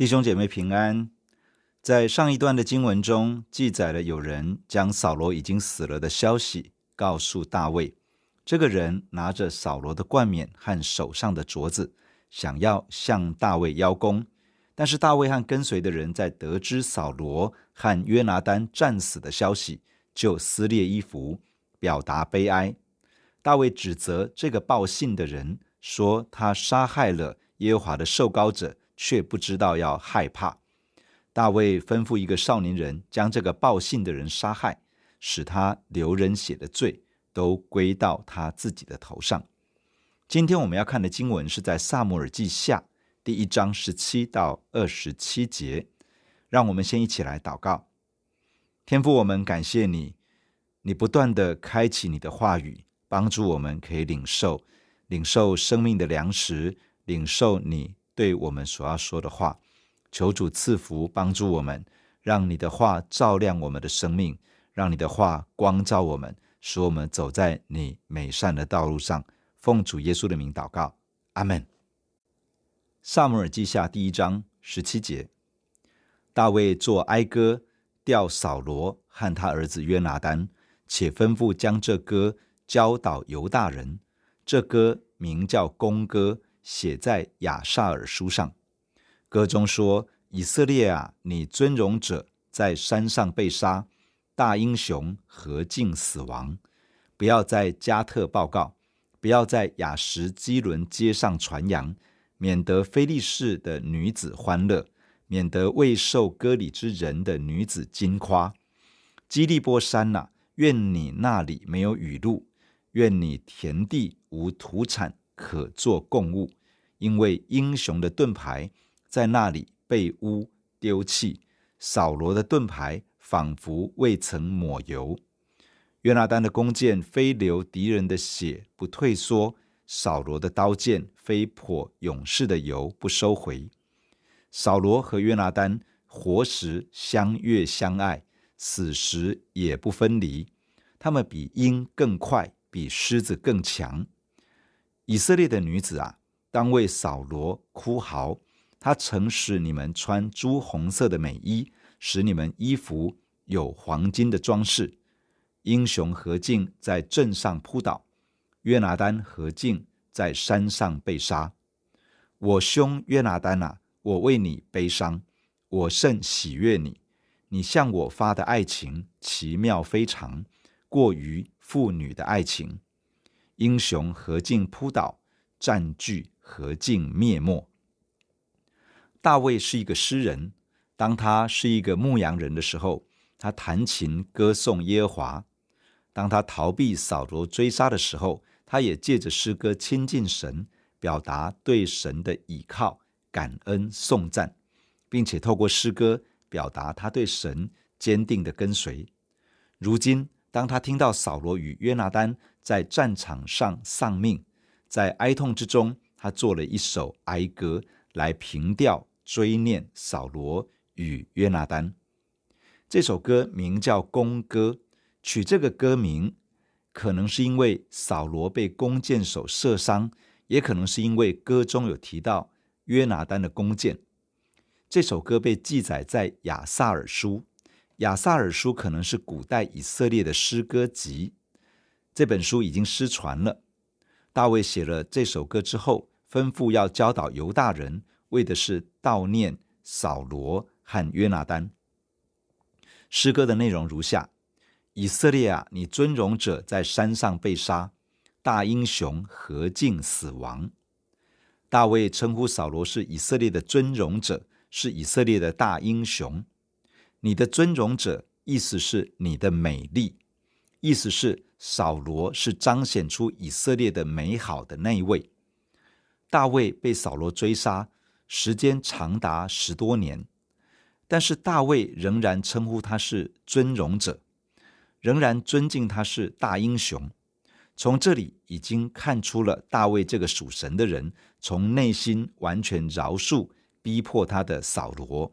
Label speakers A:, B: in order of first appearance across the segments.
A: 弟兄姐妹平安。在上一段的经文中，记载了有人将扫罗已经死了的消息告诉大卫。这个人拿着扫罗的冠冕和手上的镯子，想要向大卫邀功。但是大卫和跟随的人在得知扫罗和约拿单战死的消息，就撕裂衣服，表达悲哀。大卫指责这个报信的人，说他杀害了耶和华的受膏者。却不知道要害怕。大卫吩咐一个少年人将这个报信的人杀害，使他流人血的罪都归到他自己的头上。今天我们要看的经文是在撒母耳记下第一章十七到二十七节。让我们先一起来祷告。天父，我们感谢你，你不断的开启你的话语，帮助我们可以领受领受生命的粮食，领受你。对我们所要说的话，求主赐福帮助我们，让你的话照亮我们的生命，让你的话光照我们，使我们走在你美善的道路上。奉主耶稣的名祷告，阿门。撒母耳记下第一章十七节，大卫作哀歌，吊扫罗和他儿子约拿单，且吩咐将这歌教导犹大人。这歌名叫公歌。写在亚萨尔书上，歌中说：“以色列啊，你尊荣者在山上被杀，大英雄何竟死亡？不要在加特报告，不要在雅什基伦街上传扬，免得非利士的女子欢乐，免得未受割礼之人的女子惊夸。基利波山呐，愿你那里没有雨露，愿你田地无土产。”可作供物，因为英雄的盾牌在那里被污丢弃，扫罗的盾牌仿佛未曾抹油。约拿单的弓箭非流敌人的血不退缩，扫罗的刀剑非泼勇士的油不收回。扫罗和约拿单活时相悦相爱，死时也不分离。他们比鹰更快，比狮子更强。以色列的女子啊，当为扫罗哭嚎。他曾使你们穿朱红色的美衣，使你们衣服有黄金的装饰。英雄何竟在阵上扑倒，约拿单何竟在山上被杀。我兄约拿单啊，我为你悲伤，我甚喜悦你。你向我发的爱情奇妙非常，过于妇女的爱情。英雄何竟扑倒，战具何竟灭没。大卫是一个诗人，当他是一个牧羊人的时候，他弹琴歌颂耶和华；当他逃避扫罗追杀的时候，他也借着诗歌亲近神，表达对神的倚靠、感恩、颂赞，并且透过诗歌表达他对神坚定的跟随。如今，当他听到扫罗与约拿单，在战场上丧命，在哀痛之中，他做了一首哀歌来凭吊追念扫罗与约拿单。这首歌名叫《弓歌》，取这个歌名，可能是因为扫罗被弓箭手射伤，也可能是因为歌中有提到约拿单的弓箭。这首歌被记载在亚萨尔书，亚萨尔书可能是古代以色列的诗歌集。这本书已经失传了。大卫写了这首歌之后，吩咐要教导犹大人，为的是悼念扫罗和约拿单。诗歌的内容如下：以色列啊，你尊荣者在山上被杀，大英雄何竟死亡？大卫称呼扫罗是以色列的尊荣者，是以色列的大英雄。你的尊荣者，意思是你的美丽，意思是。扫罗是彰显出以色列的美好的那一位。大卫被扫罗追杀，时间长达十多年，但是大卫仍然称呼他是尊荣者，仍然尊敬他是大英雄。从这里已经看出了大卫这个属神的人，从内心完全饶恕逼迫他的扫罗，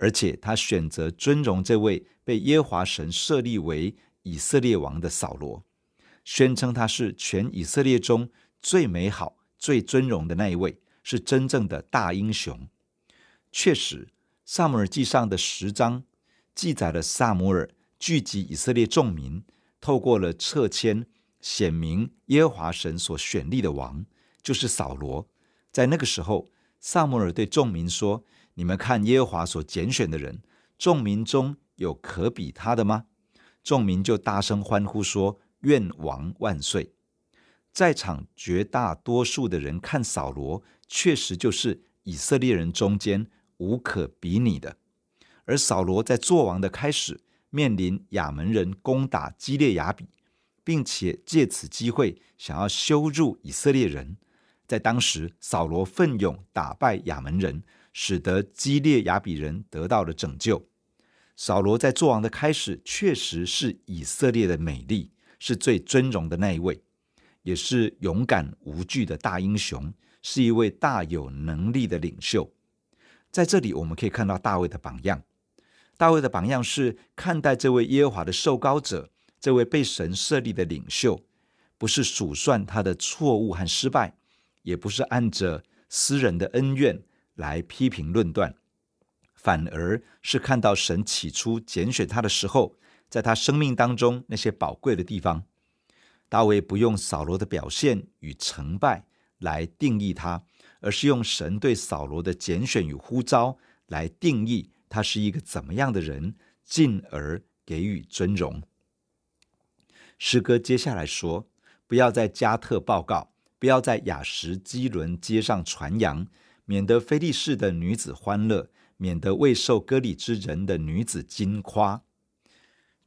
A: 而且他选择尊荣这位被耶和华神设立为。以色列王的扫罗宣称他是全以色列中最美好、最尊荣的那一位，是真正的大英雄。确实，撒母耳记上的十章记载了撒母耳聚集以色列众民，透过了册签，显明耶和华神所选立的王就是扫罗。在那个时候，撒母耳对众民说：“你们看耶和华所拣选的人，众民中有可比他的吗？”众民就大声欢呼说：“愿王万岁！”在场绝大多数的人看扫罗，确实就是以色列人中间无可比拟的。而扫罗在作王的开始，面临亚扪人攻打基列雅比，并且借此机会想要羞辱以色列人。在当时，扫罗奋勇打败亚扪人，使得基列雅比人得到了拯救。扫罗在作王的开始，确实是以色列的美丽，是最尊荣的那一位。也是勇敢无惧的大英雄，是一位大有能力的领袖。在这里，我们可以看到大卫的榜样。大卫的榜样是看待这位耶和华的受膏者，这位被神设立的领袖，不是数算他的错误和失败，也不是按着私人的恩怨来批评论断，反而是看到神起初拣选他的时候，在他生命当中那些宝贵的地方。大卫不用扫罗的表现与成败来定义他，而是用神对扫罗的拣选与呼召来定义他是一个怎么样的人，进而给予尊荣。诗歌接下来说：“不要在加特报告，不要在雅什基伦街上传扬，免得非利士的女子欢乐，免得未受割礼之人的女子惊夸。”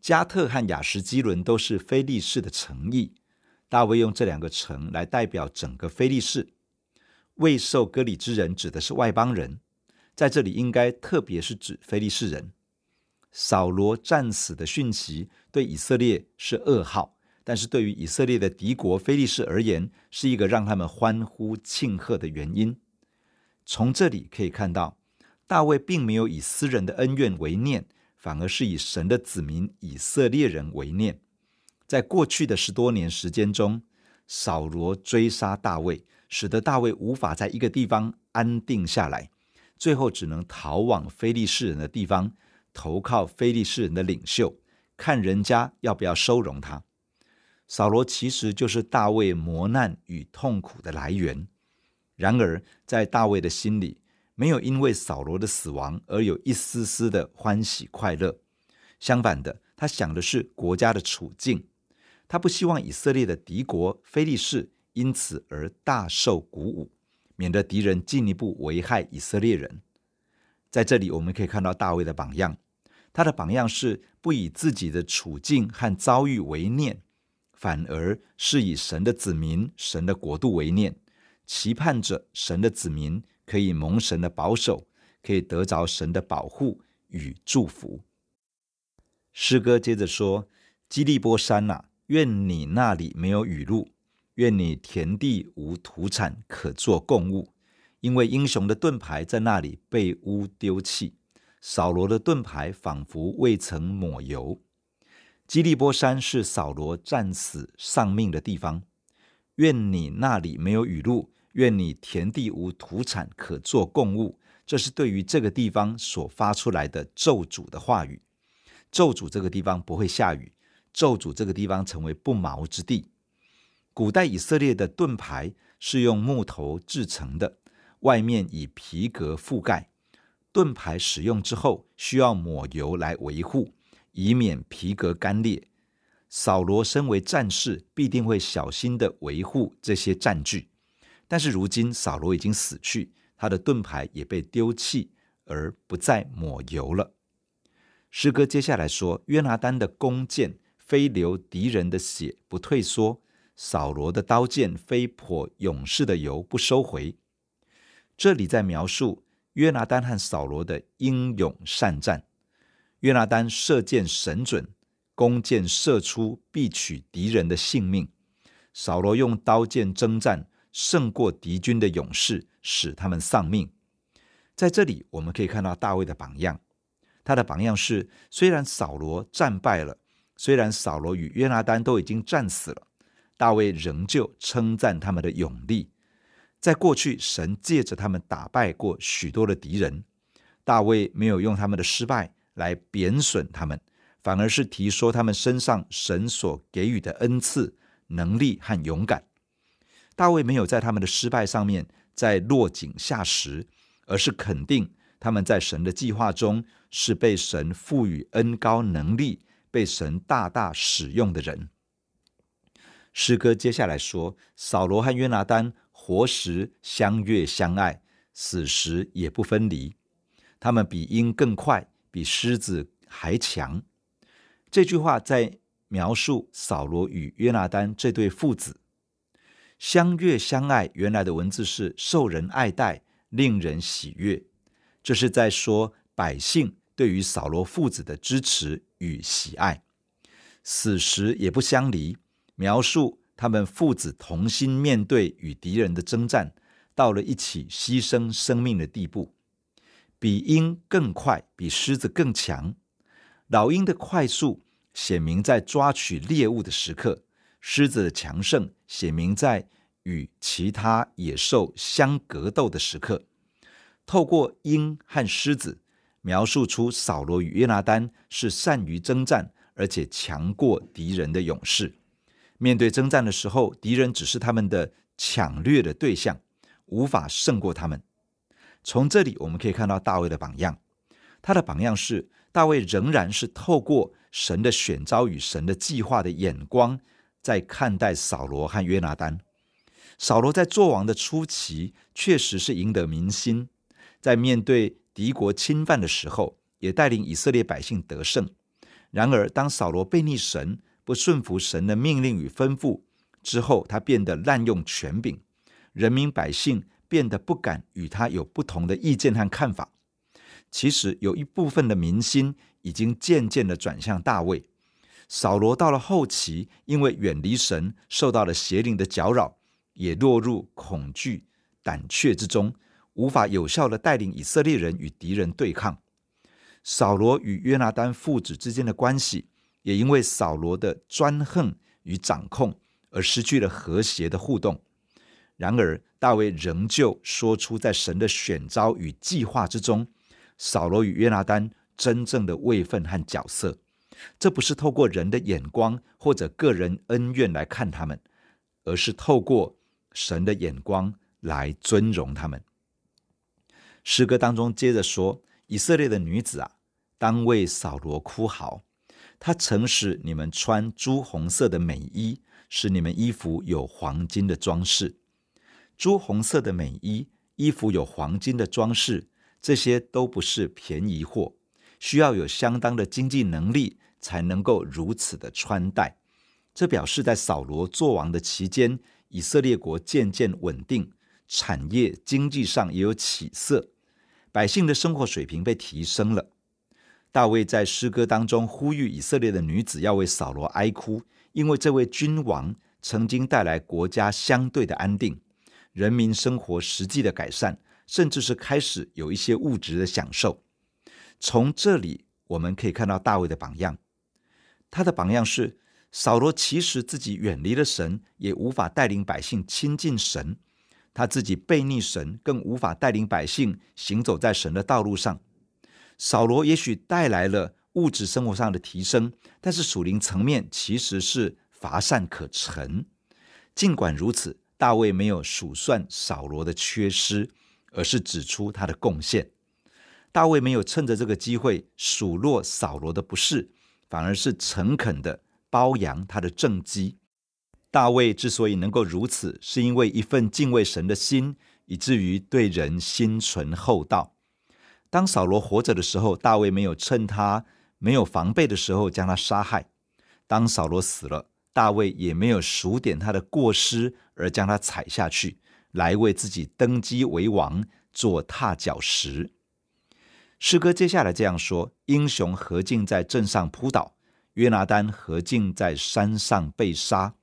A: 迦特和雅什基伦都是非利士的城邑，大卫用这两个城来代表整个非利士。未受割礼之人指的是外邦人，在这里应该特别是指非利士人。扫罗战死的讯息对以色列是噩耗，但是对于以色列的敌国非利士而言，是一个让他们欢呼庆贺的原因。从这里可以看到，大卫并没有以私人的恩怨为念。反而是以神的子民以色列人为念。在过去的十多年时间中，扫罗追杀大卫，使得大卫无法在一个地方安定下来，最后只能逃往非利士人的地方，投靠非利士人的领袖，看人家要不要收容他。扫罗其实就是大卫磨难与痛苦的来源。然而，在大卫的心里，没有因为扫罗的死亡而有一丝丝的欢喜快乐，相反的，他想的是国家的处境。他不希望以色列的敌国非利士因此而大受鼓舞，免得敌人进一步危害以色列人。在这里，我们可以看到大卫的榜样，他的榜样是不以自己的处境和遭遇为念，反而是以神的子民、神的国度为念，期盼着神的子民。可以蒙神的保守，可以得着神的保护与祝福。诗歌接着说：“基利波山呐，愿你那里没有雨露，愿你田地无土产可作供物，因为英雄的盾牌在那里被污丢弃，扫罗的盾牌仿佛未曾抹油。基利波山是扫罗战死丧命的地方，愿你那里没有雨露。”愿你田地无土产可作供物，这是对于这个地方所发出来的咒诅的话语。咒诅这个地方不会下雨，咒诅这个地方成为不毛之地。古代以色列的盾牌是用木头制成的，外面以皮革覆盖。盾牌使用之后需要抹油来维护，以免皮革干裂。扫罗身为战士，必定会小心地维护这些战具。但是如今扫罗已经死去，他的盾牌也被丢弃，而不再抹油了。诗歌接下来说：约拿单的弓箭非流敌人的血不退缩，扫罗的刀剑非泼勇士的油不收回。这里在描述约拿单和扫罗的英勇善战。约拿单射箭神准，弓箭射出必取敌人的性命；扫罗用刀剑征战。胜过敌军的勇士，使他们丧命。在这里，我们可以看到大卫的榜样。他的榜样是：虽然扫罗战败了，虽然扫罗与约拿单都已经战死了，大卫仍旧称赞他们的勇力。在过去，神借着他们打败过许多的敌人。大卫没有用他们的失败来贬损他们，反而是提说他们身上神所给予的恩赐、能力和勇敢。大卫没有在他们的失败上面再落井下石，而是肯定他们在神的计划中是被神赋予恩高能力、被神大大使用的人。诗歌接下来说：扫罗和约拿单活时相悦相爱，死时也不分离。他们比鹰更快，比狮子还强。这句话在描述扫罗与约拿单这对父子相悦相爱。原来的文字是受人爱戴，令人喜悦。这是在说百姓对于扫罗父子的支持与喜爱。死时也不相离，描述他们父子同心面对与敌人的征战，到了一起牺牲生命的地步。比鹰更快，比狮子更强。老鹰的快速显明在抓取猎物的时刻，狮子的强盛显明在与其他野兽相格斗的时刻。透过鹰和狮子，描述出扫罗与约拿单是善于征战，而且强过敌人的勇士。面对征战的时候，敌人只是他们的抢掠的对象，无法胜过他们。从这里我们可以看到大卫的榜样，他的榜样是大卫仍然是透过神的选召与神的计划的眼光，在看待扫罗和约拿单。扫罗在作王的初期确实是赢得民心，在面对敌国侵犯的时候，也带领以色列百姓得胜。然而，当扫罗背逆神，不顺服神的命令与吩咐之后，他变得滥用权柄，人民百姓。变得不敢与他有不同的意见和看法。其实有一部分的民心已经渐渐的转向大卫。扫罗到了后期，因为远离神，受到了邪灵的搅扰，也落入恐惧、胆怯之中，无法有效的带领以色列人与敌人对抗。扫罗与约拿单父子之间的关系，也因为扫罗的专横与掌控，而失去了和谐的互动。然而，大卫仍旧说出在神的选召与计划之中，扫罗与约拿单真正的位分和角色。这不是透过人的眼光或者个人恩怨来看他们，而是透过神的眼光来尊荣他们。诗歌当中接着说：“以色列的女子啊，当为扫罗哭嚎。他曾使你们穿朱红色的美衣，使你们衣服有黄金的装饰。”朱红色的美衣，衣服有黄金的装饰，这些都不是便宜货，需要有相当的经济能力才能够如此的穿戴。这表示在扫罗作王的期间，以色列国渐渐稳定，产业经济上也有起色，百姓的生活水平被提升了。大卫在诗歌当中呼吁以色列的女子要为扫罗哀哭，因为这位君王曾经带来国家相对的安定。人民生活实际的改善，甚至是开始有一些物质的享受。从这里我们可以看到大卫的榜样。他的榜样是扫罗，其实自己远离了神，也无法带领百姓亲近神。他自己背逆神，更无法带领百姓行走在神的道路上。扫罗也许带来了物质生活上的提升，但是属灵层面其实是乏善可陈。尽管如此。大卫没有数算扫罗的缺失，而是指出他的贡献。大卫没有趁着这个机会数落扫罗的不是，反而是诚恳的褒扬他的政绩。大卫之所以能够如此，是因为一份敬畏神的心，以至于对人心存厚道。当扫罗活着的时候，大卫没有趁他没有防备的时候将他杀害；当扫罗死了，大卫也没有数点他的过失而将他踩下去，来为自己登基为王做踏脚石。诗歌接下来这样说：英雄何竟在阵上扑倒，约拿单何竟在山上被杀。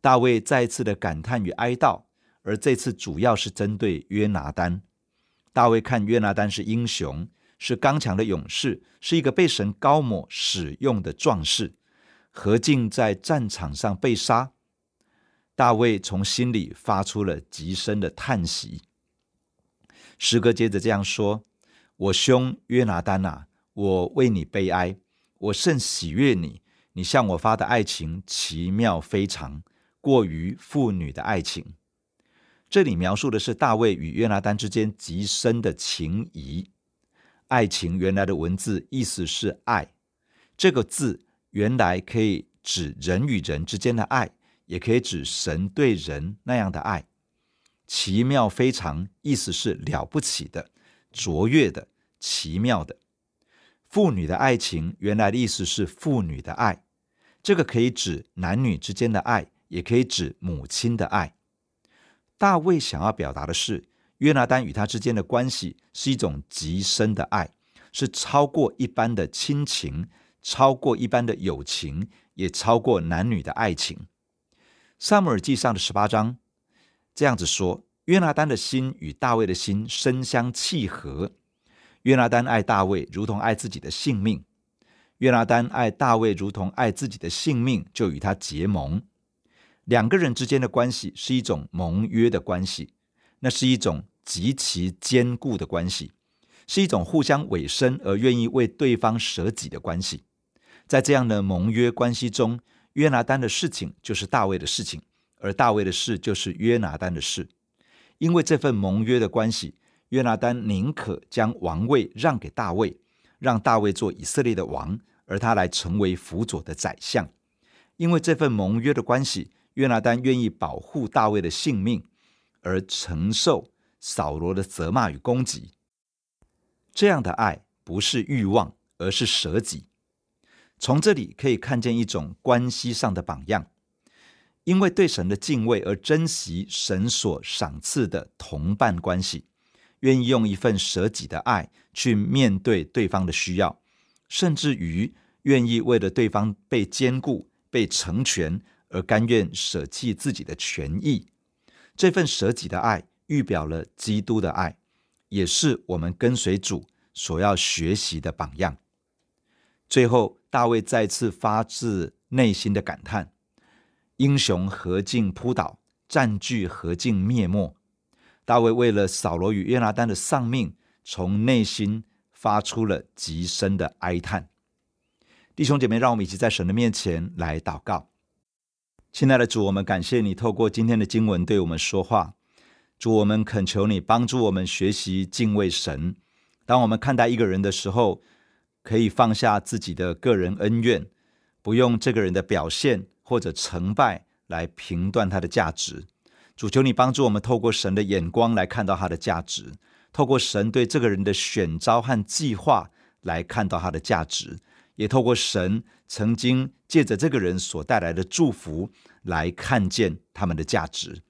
A: 大卫再次的感叹与哀悼，而这次主要是针对约拿单。大卫看约拿单是英雄，是刚强的勇士，是一个被神高抹使用的壮士。何竟在战场上被杀？大卫从心里发出了极深的叹息。诗歌接着这样说：“我兄约拿丹啊，我为你悲哀，我甚喜悦你。你向我发的爱情奇妙非常，过于妇女的爱情。这里描述的是大卫与约拿丹之间极深的情谊。爱情原来的文字意思是爱，这个字原来可以指人与人之间的爱，也可以指神对人那样的爱。奇妙非常，意思是了不起的、卓越的、奇妙的。妇女的爱情，原来的意思是妇女的爱，这个可以指男女之间的爱，也可以指母亲的爱。大卫想要表达的是，约拿单与他之间的关系是一种极深的爱，是超过一般的亲情，超过一般的友情，也超过男女的爱情。撒母耳记上的十八章这样子说：约拿单的心与大卫的心深相契合。约拿单爱大卫如同爱自己的性命，约拿单爱大卫如同爱自己的性命，就与他结盟。两个人之间的关系是一种盟约的关系，那是一种极其坚固的关系，是一种互相委身而愿意为对方舍己的关系。在这样的盟约关系中，约拿单的事情就是大卫的事情，而大卫的事就是约拿单的事。因为这份盟约的关系。约拿单宁可将王位让给大卫，让大卫做以色列的王，而他来成为辅佐的宰相。因为这份盟约的关系，约拿单愿意保护大卫的性命，而承受扫罗的责骂与攻击。这样的爱不是欲望，而是舍己。从这里可以看见一种关系上的榜样，因为对神的敬畏而珍惜神所赏赐的同伴关系。愿意用一份舍己的爱去面对对方的需要，甚至于愿意为了对方被兼顾、被成全而甘愿舍弃自己的权益。这份舍己的爱预表了基督的爱，也是我们跟随主所要学习的榜样。最后，大卫再次发自内心的感叹：“英雄何竟扑倒，战具何竟灭没。”大卫为了扫罗与约拿单的丧命，从内心发出了极深的哀叹。弟兄姐妹，让我们一起在神的面前来祷告。亲爱的主，我们感谢你透过今天的经文对我们说话。主，我们恳求你帮助我们学习敬畏神。当我们看待一个人的时候，可以放下自己的个人恩怨，不用这个人的表现或者成败来评断他的价值。主求你帮助我们，透过神的眼光来看到他的价值，透过神对这个人的选召和计划来看到他的价值，也透过神曾经借着这个人所带来的祝福来看见他们的价值。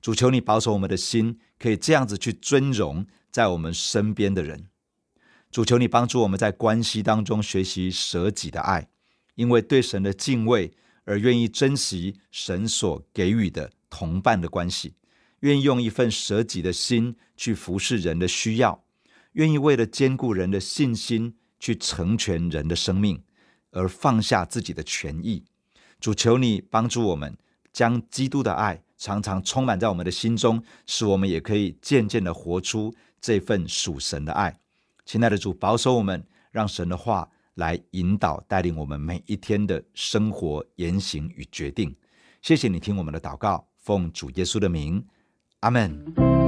A: 主求你保守我们的心，可以这样子去尊荣在我们身边的人。主求你帮助我们在关系当中学习舍己的爱，因为对神的敬畏而愿意珍惜神所给予的。同伴的关系，愿意用一份舍己的心去服侍人的需要，愿意为了坚固人的信心去成全人的生命，而放下自己的权益。主求你帮助我们，将基督的爱常常充满在我们的心中，使我们也可以渐渐的活出这份属神的爱。亲爱的主，保守我们，让神的话来引导带领我们每一天的生活言行与决定。谢谢你听我们的祷告。奉主耶稣的名，阿门。